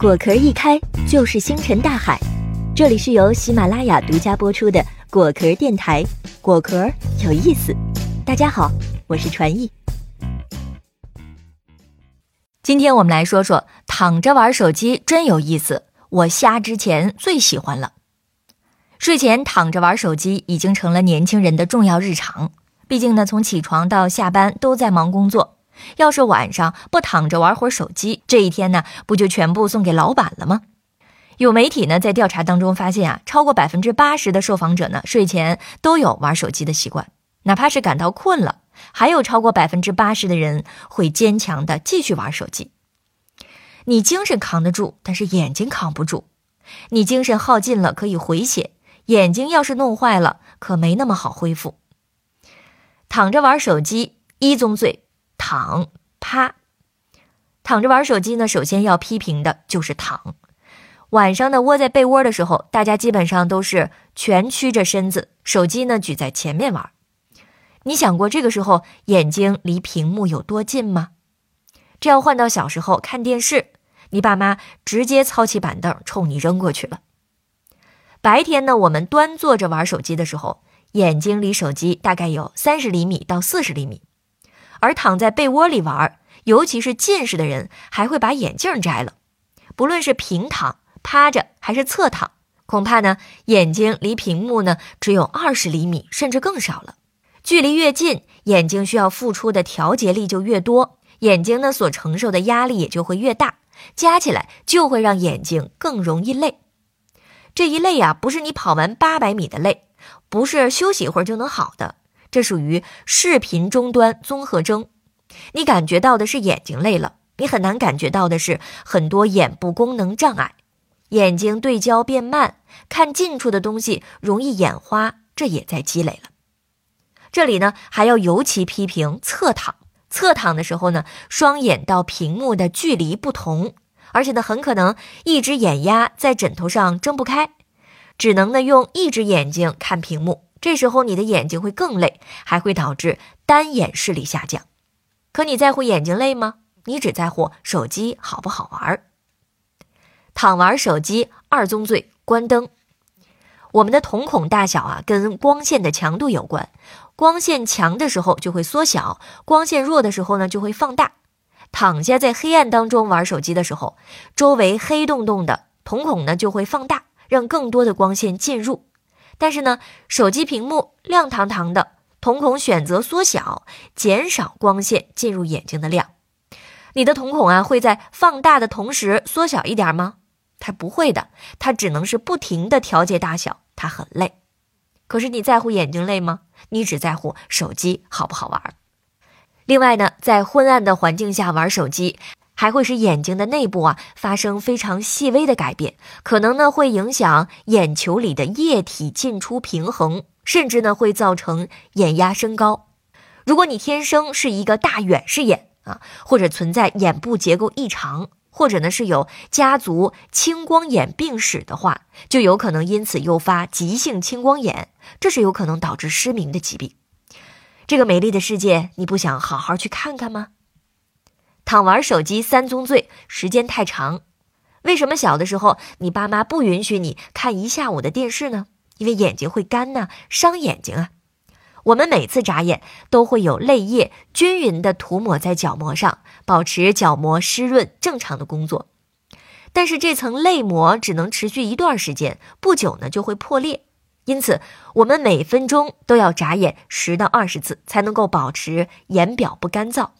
果壳一开就是星辰大海，这里是由喜马拉雅独家播出的果壳电台，果壳有意思。大家好，我是传艺。今天我们来说说躺着玩手机真有意思，我瞎之前最喜欢了。睡前躺着玩手机已经成了年轻人的重要日常，毕竟呢，从起床到下班都在忙工作。要是晚上不躺着玩会儿手机，这一天呢，不就全部送给老板了吗？有媒体呢在调查当中发现啊，超过百分之八十的受访者呢睡前都有玩手机的习惯，哪怕是感到困了，还有超过百分之八十的人会坚强的继续玩手机。你精神扛得住，但是眼睛扛不住。你精神耗尽了可以回血，眼睛要是弄坏了，可没那么好恢复。躺着玩手机一宗罪。躺趴，躺着玩手机呢。首先要批评的就是躺。晚上呢，窝在被窝的时候，大家基本上都是蜷曲着身子，手机呢举在前面玩。你想过这个时候眼睛离屏幕有多近吗？这要换到小时候看电视，你爸妈直接操起板凳冲你扔过去了。白天呢，我们端坐着玩手机的时候，眼睛离手机大概有三十厘米到四十厘米。而躺在被窝里玩，尤其是近视的人，还会把眼镜摘了。不论是平躺、趴着还是侧躺，恐怕呢，眼睛离屏幕呢只有二十厘米，甚至更少了。距离越近，眼睛需要付出的调节力就越多，眼睛呢所承受的压力也就会越大，加起来就会让眼睛更容易累。这一累呀，不是你跑完八百米的累，不是休息一会儿就能好的。这属于视频终端综合征，你感觉到的是眼睛累了，你很难感觉到的是很多眼部功能障碍，眼睛对焦变慢，看近处的东西容易眼花，这也在积累了。这里呢还要尤其批评侧躺，侧躺的时候呢，双眼到屏幕的距离不同，而且呢很可能一只眼压在枕头上睁不开，只能呢用一只眼睛看屏幕。这时候你的眼睛会更累，还会导致单眼视力下降。可你在乎眼睛累吗？你只在乎手机好不好玩。躺玩手机二宗罪：关灯。我们的瞳孔大小啊，跟光线的强度有关。光线强的时候就会缩小，光线弱的时候呢就会放大。躺下在黑暗当中玩手机的时候，周围黑洞洞的，瞳孔呢就会放大，让更多的光线进入。但是呢，手机屏幕亮堂堂的，瞳孔选择缩小，减少光线进入眼睛的量。你的瞳孔啊，会在放大的同时缩小一点吗？它不会的，它只能是不停的调节大小，它很累。可是你在乎眼睛累吗？你只在乎手机好不好玩。另外呢，在昏暗的环境下玩手机。还会使眼睛的内部啊发生非常细微的改变，可能呢会影响眼球里的液体进出平衡，甚至呢会造成眼压升高。如果你天生是一个大远视眼啊，或者存在眼部结构异常，或者呢是有家族青光眼病史的话，就有可能因此诱发急性青光眼，这是有可能导致失明的疾病。这个美丽的世界，你不想好好去看看吗？躺玩手机三宗罪，时间太长。为什么小的时候你爸妈不允许你看一下午的电视呢？因为眼睛会干呢，伤眼睛啊。我们每次眨眼都会有泪液均匀的涂抹在角膜上，保持角膜湿润正常的工作。但是这层泪膜只能持续一段时间，不久呢就会破裂。因此，我们每分钟都要眨眼十到二十次，才能够保持眼表不干燥。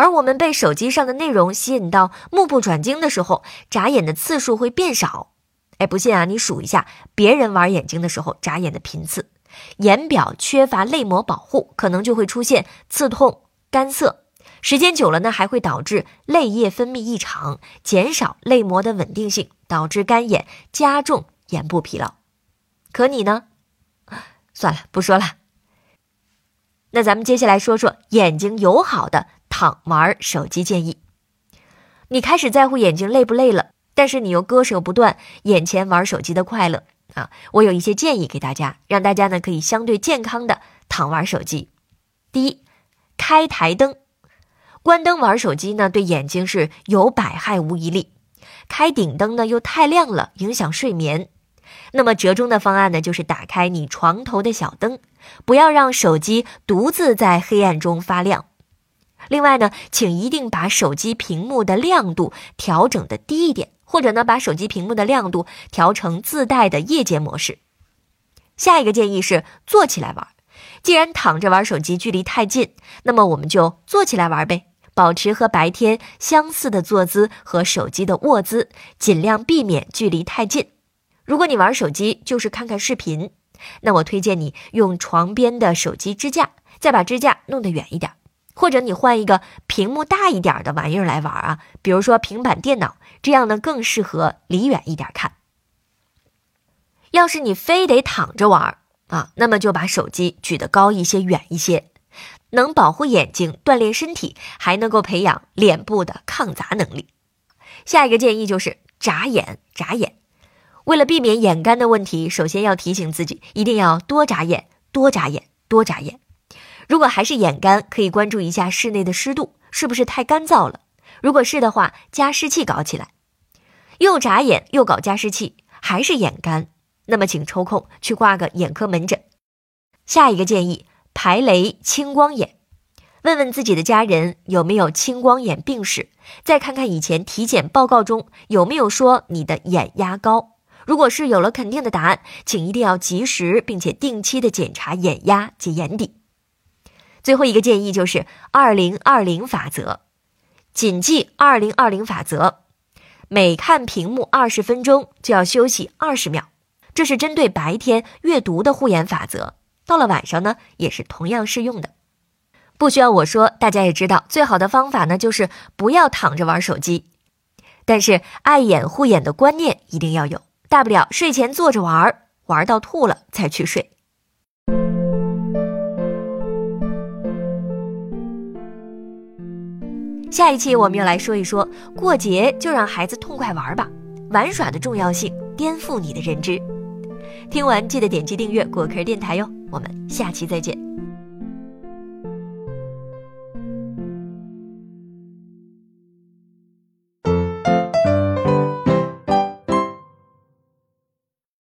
而我们被手机上的内容吸引到目不转睛的时候，眨眼的次数会变少。哎，不信啊，你数一下别人玩眼睛的时候眨眼的频次。眼表缺乏泪膜保护，可能就会出现刺痛、干涩。时间久了呢，还会导致泪液分泌异常，减少泪膜的稳定性，导致干眼，加重眼部疲劳。可你呢？算了，不说了。那咱们接下来说说眼睛友好的。躺玩手机建议，你开始在乎眼睛累不累了，但是你又割舍不断眼前玩手机的快乐啊！我有一些建议给大家，让大家呢可以相对健康的躺玩手机。第一，开台灯。关灯玩手机呢，对眼睛是有百害无一利；开顶灯呢，又太亮了，影响睡眠。那么折中的方案呢，就是打开你床头的小灯，不要让手机独自在黑暗中发亮。另外呢，请一定把手机屏幕的亮度调整的低一点，或者呢，把手机屏幕的亮度调成自带的夜间模式。下一个建议是坐起来玩。既然躺着玩手机距离太近，那么我们就坐起来玩呗，保持和白天相似的坐姿和手机的握姿，尽量避免距离太近。如果你玩手机就是看看视频，那我推荐你用床边的手机支架，再把支架弄得远一点，或者你换一个屏幕大一点的玩意儿来玩啊，比如说平板电脑，这样呢更适合离远一点看。要是你非得躺着玩啊，那么就把手机举得高一些、远一些，能保护眼睛、锻炼身体，还能够培养脸部的抗砸能力。下一个建议就是眨眼，眨眼。为了避免眼干的问题，首先要提醒自己，一定要多眨眼，多眨眼，多眨眼。如果还是眼干，可以关注一下室内的湿度是不是太干燥了。如果是的话，加湿器搞起来。又眨眼又搞加湿器，还是眼干，那么请抽空去挂个眼科门诊。下一个建议，排雷青光眼。问问自己的家人有没有青光眼病史，再看看以前体检报告中有没有说你的眼压高。如果是有了肯定的答案，请一定要及时并且定期的检查眼压及眼底。最后一个建议就是二零二零法则，谨记二零二零法则，每看屏幕二十分钟就要休息二十秒，这是针对白天阅读的护眼法则。到了晚上呢，也是同样适用的。不需要我说，大家也知道，最好的方法呢就是不要躺着玩手机，但是爱眼护眼的观念一定要有。大不了睡前坐着玩，玩到吐了再去睡。下一期我们又来说一说，过节就让孩子痛快玩吧，玩耍的重要性颠覆你的认知。听完记得点击订阅果壳电台哟，我们下期再见。